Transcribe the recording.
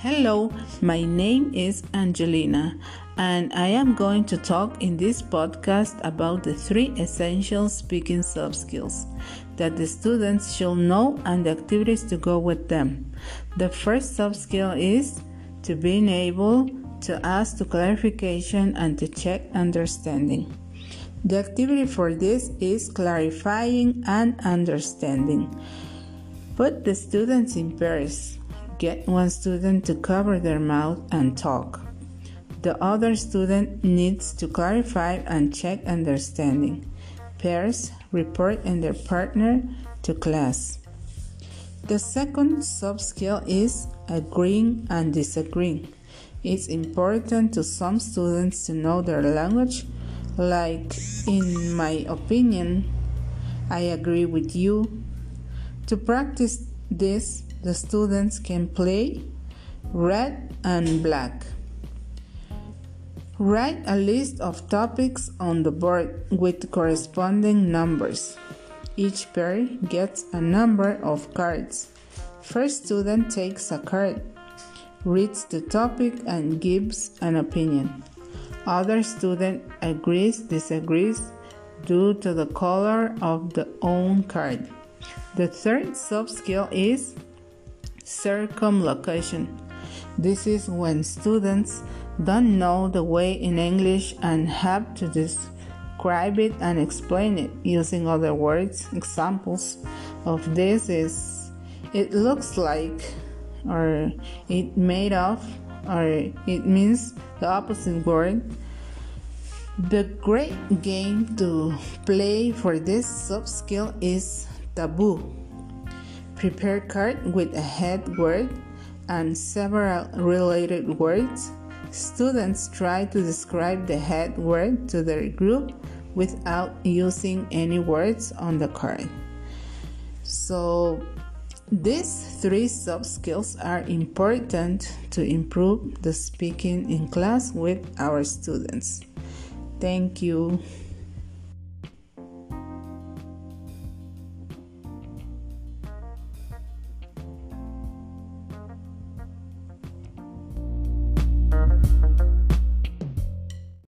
Hello, my name is Angelina, and I am going to talk in this podcast about the three essential speaking sub-skills that the students should know and the activities to go with them. The first sub-skill is to being able to ask to clarification and to check understanding. The activity for this is clarifying and understanding. Put the students in pairs Get one student to cover their mouth and talk. The other student needs to clarify and check understanding. Pairs report and their partner to class. The second sub-skill is agreeing and disagreeing. It's important to some students to know their language, like, in my opinion, I agree with you. To practice this, the students can play red and black. Write a list of topics on the board with corresponding numbers. Each pair gets a number of cards. First student takes a card, reads the topic, and gives an opinion. Other student agrees, disagrees due to the color of the own card. The third sub-skill is circumlocution. This is when students don't know the way in English and have to describe it and explain it using other words. Examples of this is it looks like or it made of or it means the opposite word. The great game to play for this sub-skill is taboo. Prepare card with a head word and several related words. Students try to describe the head word to their group without using any words on the card. So, these three sub-skills are important to improve the speaking in class with our students. Thank you.